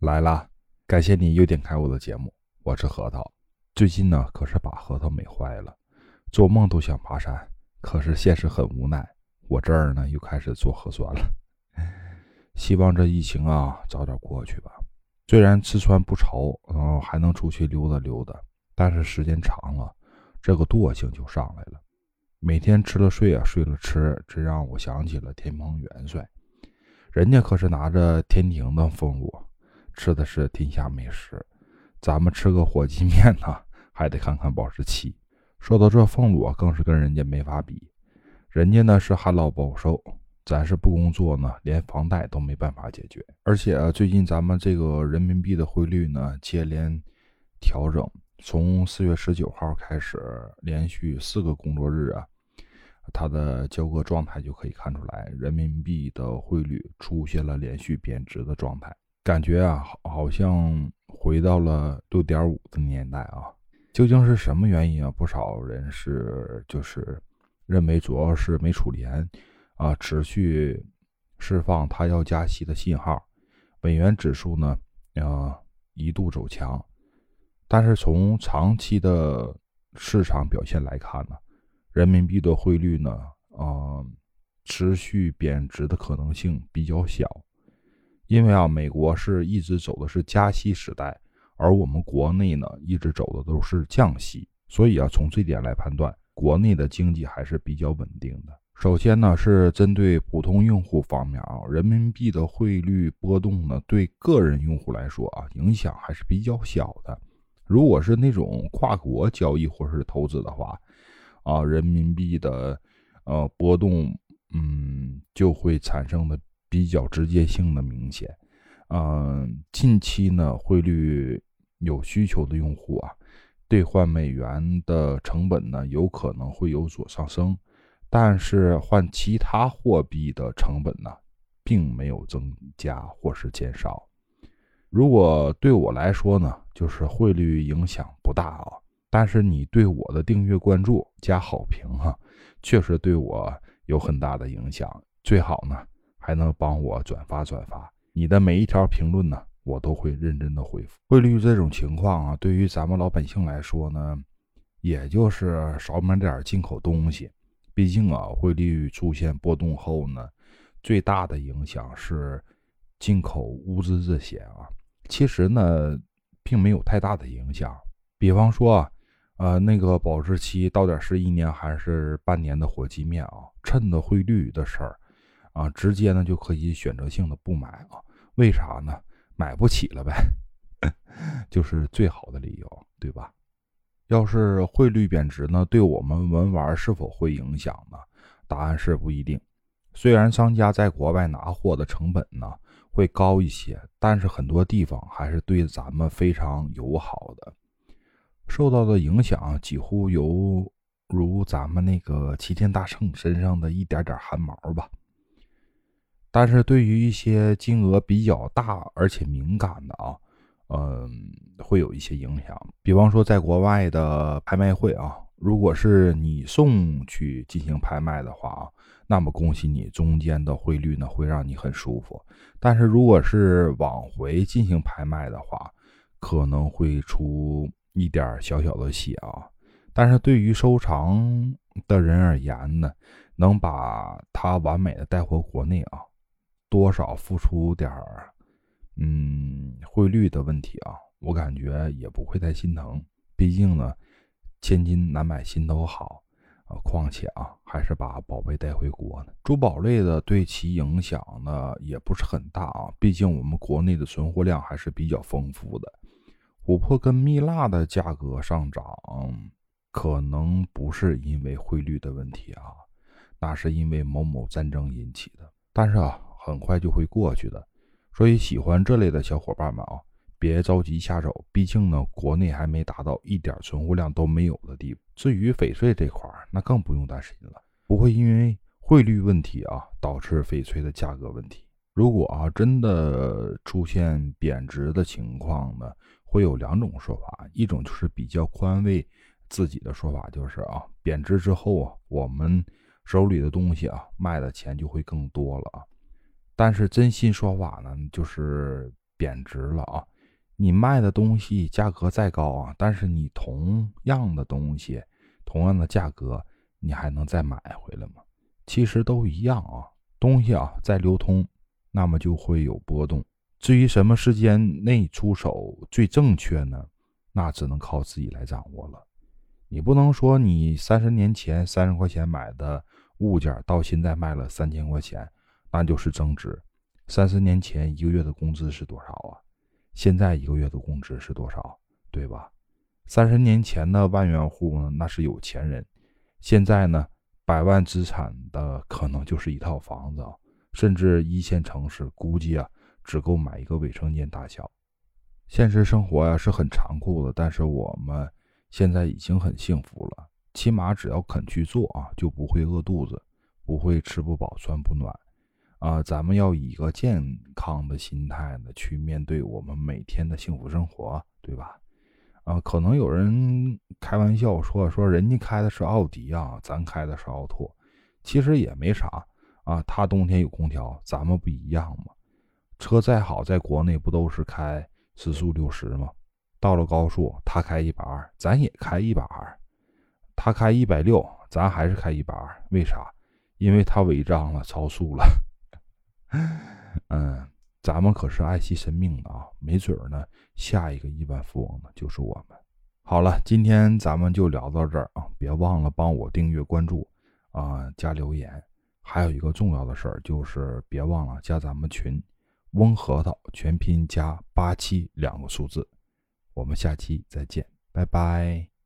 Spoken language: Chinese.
来啦！感谢你又点开我的节目，我是核桃。最近呢，可是把核桃美坏了，做梦都想爬山，可是现实很无奈，我这儿呢又开始做核酸了。希望这疫情啊早点过去吧。虽然吃穿不愁，嗯，还能出去溜达溜达，但是时间长了，这个惰性就上来了。每天吃了睡啊，睡了吃，这让我想起了天蓬元帅，人家可是拿着天庭的俸禄。吃的是天下美食，咱们吃个火鸡面呢，还得看看保质期。说到这俸禄啊，更是跟人家没法比。人家呢是旱涝保收，咱是不工作呢，连房贷都没办法解决。而且啊，最近咱们这个人民币的汇率呢接连调整，从四月十九号开始，连续四个工作日啊，它的交割状态就可以看出来，人民币的汇率出现了连续贬值的状态。感觉啊，好好像回到了六点五的年代啊！究竟是什么原因啊？不少人是就是认为主要是美联储啊持续释放它要加息的信号，美元指数呢啊一度走强，但是从长期的市场表现来看呢，人民币的汇率呢啊持续贬值的可能性比较小。因为啊，美国是一直走的是加息时代，而我们国内呢一直走的都是降息，所以啊，从这点来判断，国内的经济还是比较稳定的。首先呢，是针对普通用户方面啊，人民币的汇率波动呢，对个人用户来说啊，影响还是比较小的。如果是那种跨国交易或是投资的话，啊，人民币的呃波动，嗯，就会产生的。比较直接性的明显，嗯，近期呢，汇率有需求的用户啊，兑换美元的成本呢，有可能会有所上升，但是换其他货币的成本呢，并没有增加或是减少。如果对我来说呢，就是汇率影响不大啊，但是你对我的订阅、关注、加好评哈，确实对我有很大的影响。最好呢。还能帮我转发转发你的每一条评论呢，我都会认真的回复。汇率这种情况啊，对于咱们老百姓来说呢，也就是少买点进口东西。毕竟啊，汇率出现波动后呢，最大的影响是进口物资这些啊。其实呢，并没有太大的影响。比方说啊，呃，那个保质期到底是一年还是半年的火鸡面啊，趁着汇率的事儿。啊，直接呢就可以选择性的不买啊？为啥呢？买不起了呗，就是最好的理由，对吧？要是汇率贬值呢，对我们文玩是否会影响呢？答案是不一定。虽然商家在国外拿货的成本呢会高一些，但是很多地方还是对咱们非常友好的，受到的影响几乎犹如咱们那个齐天大圣身上的一点点汗毛吧。但是对于一些金额比较大而且敏感的啊，嗯，会有一些影响。比方说，在国外的拍卖会啊，如果是你送去进行拍卖的话啊，那么恭喜你，中间的汇率呢会让你很舒服。但是如果是往回进行拍卖的话，可能会出一点小小的血啊。但是对于收藏的人而言呢，能把它完美的带回国内啊。多少付出点儿，嗯，汇率的问题啊，我感觉也不会太心疼。毕竟呢，千金难买心头好啊。况且啊，还是把宝贝带回国呢。珠宝类的对其影响呢也不是很大啊。毕竟我们国内的存货量还是比较丰富的。琥珀跟蜜蜡的价格上涨，可能不是因为汇率的问题啊，那是因为某某战争引起的。但是啊。很快就会过去的，所以喜欢这类的小伙伴们啊，别着急下手，毕竟呢，国内还没达到一点存货量都没有的地步。至于翡翠这块儿，那更不用担心了，不会因为汇率问题啊导致翡翠的价格问题。如果啊真的出现贬值的情况呢，会有两种说法，一种就是比较宽慰自己的说法，就是啊贬值之后啊，我们手里的东西啊卖的钱就会更多了啊。但是真心说法呢，就是贬值了啊。你卖的东西价格再高啊，但是你同样的东西，同样的价格，你还能再买回来吗？其实都一样啊。东西啊在流通，那么就会有波动。至于什么时间内出手最正确呢？那只能靠自己来掌握了。你不能说你三十年前三十块钱买的物件，到现在卖了三千块钱，那就是增值。三十年前一个月的工资是多少啊？现在一个月的工资是多少？对吧？三十年前的万元户呢，那是有钱人。现在呢，百万资产的可能就是一套房子，甚至一线城市估计啊，只够买一个卫生间大小。现实生活呀是很残酷的，但是我们现在已经很幸福了。起码只要肯去做啊，就不会饿肚子，不会吃不饱穿不暖。啊，咱们要以一个健康的心态呢，去面对我们每天的幸福生活，对吧？啊，可能有人开玩笑说说人家开的是奥迪啊，咱开的是奥拓，其实也没啥啊。他冬天有空调，咱们不一样吗？车再好，在国内不都是开时速六十吗？到了高速，他开一百二，咱也开一百二。他开一百六，咱还是开一百二，为啥？因为他违章了，超速了。嗯，咱们可是爱惜生命的啊，没准儿呢，下一个亿万富翁呢就是我们。好了，今天咱们就聊到这儿啊，别忘了帮我订阅、关注啊，加留言。还有一个重要的事儿就是别忘了加咱们群，翁核桃全拼加八七两个数字。我们下期再见，拜拜。